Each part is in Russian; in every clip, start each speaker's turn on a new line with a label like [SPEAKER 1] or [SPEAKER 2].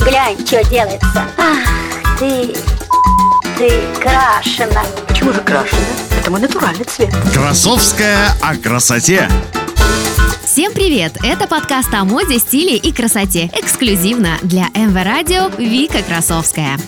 [SPEAKER 1] Глянь, что делается. Ах, ты, ты крашена.
[SPEAKER 2] Почему же крашена? Это мой натуральный цвет.
[SPEAKER 3] Красовская о красоте.
[SPEAKER 4] Всем привет! Это подкаст о моде, стиле и красоте. Эксклюзивно для МВ Радио Вика Красовская.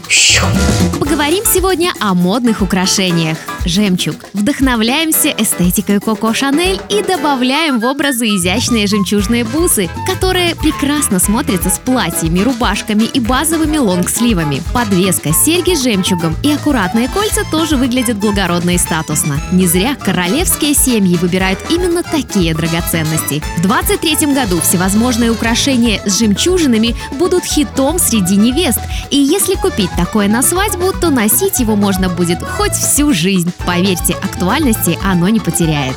[SPEAKER 4] Поговорим сегодня о модных украшениях. Жемчуг. Вдохновляемся эстетикой Коко Шанель и добавляем в образы изящные жемчужные бусы, которые прекрасно смотрятся с платьями, рубашками и базовыми лонгсливами. Подвеска, серьги с жемчугом и аккуратные кольца тоже выглядят благородно и статусно. Не зря королевские семьи выбирают именно такие драгоценности. В 23 году всевозможные украшения с жемчужинами будут хитом среди невест. И если купить такое на свадьбу, то носить его можно будет хоть всю жизнь. Поверьте, актуальности оно не потеряет.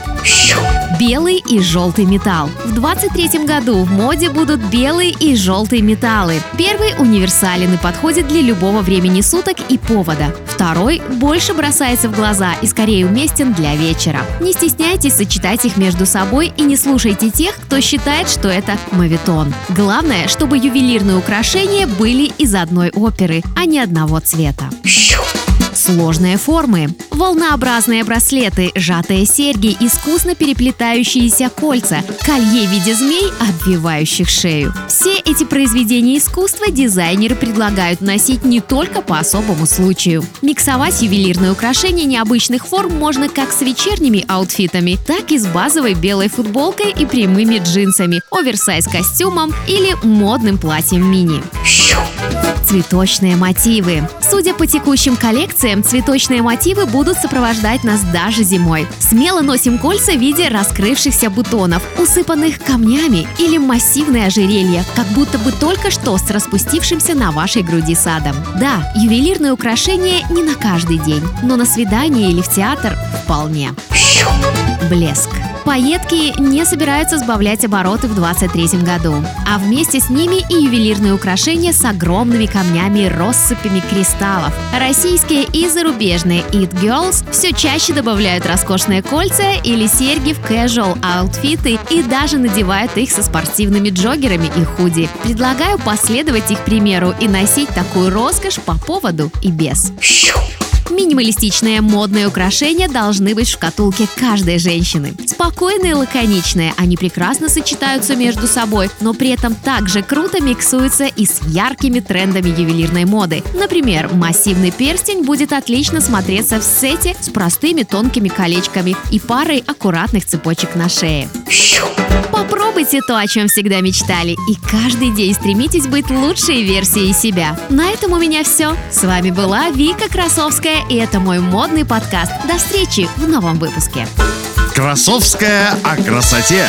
[SPEAKER 4] Белый и желтый металл. В 23 году в моде будут белые и желтые металлы. Первый универсален и подходит для любого времени суток и повода. Второй больше бросается в глаза и скорее уместен для вечера. Не стесняйтесь сочетать их между собой и не слушайте тех, кто считает, что это мавитон. Главное, чтобы ювелирные украшения были из одной оперы, а не одного цвета. Сложные формы. Волнообразные браслеты, сжатые серьги, искусно переплетающиеся кольца, колье в виде змей, обвивающих шею. Все эти произведения искусства дизайнеры предлагают носить не только по особому случаю. Миксовать ювелирные украшения необычных форм можно как с вечерними аутфитами, так и с базовой белой футболкой и прямыми джинсами, оверсайз костюмом или модным платьем мини. Цветочные мотивы. Судя по текущим коллекциям, цветочные мотивы будут сопровождать нас даже зимой. Смело носим кольца в виде раскрывшихся бутонов, усыпанных камнями или массивное ожерелье, как будто бы только что с распустившимся на вашей груди садом. Да, ювелирные украшения не на каждый день, но на свидание или в театр вполне. Блеск. Пайетки не собираются сбавлять обороты в 23 году, а вместе с ними и ювелирные украшения с огромными камнями и россыпями кристаллов. Российские и зарубежные It Girls все чаще добавляют роскошные кольца или серьги в casual аутфиты и даже надевают их со спортивными джогерами и худи. Предлагаю последовать их примеру и носить такую роскошь по поводу и без. Минималистичные модные украшения должны быть в шкатулке каждой женщины. Спокойные и лаконичные, они прекрасно сочетаются между собой, но при этом также круто миксуются и с яркими трендами ювелирной моды. Например, массивный перстень будет отлично смотреться в сете с простыми тонкими колечками и парой аккуратных цепочек на шее. Попробуйте то, о чем всегда мечтали, и каждый день стремитесь быть лучшей версией себя. На этом у меня все. С вами была Вика Красовская, и это мой модный подкаст. До встречи в новом выпуске.
[SPEAKER 3] Красовская о красоте.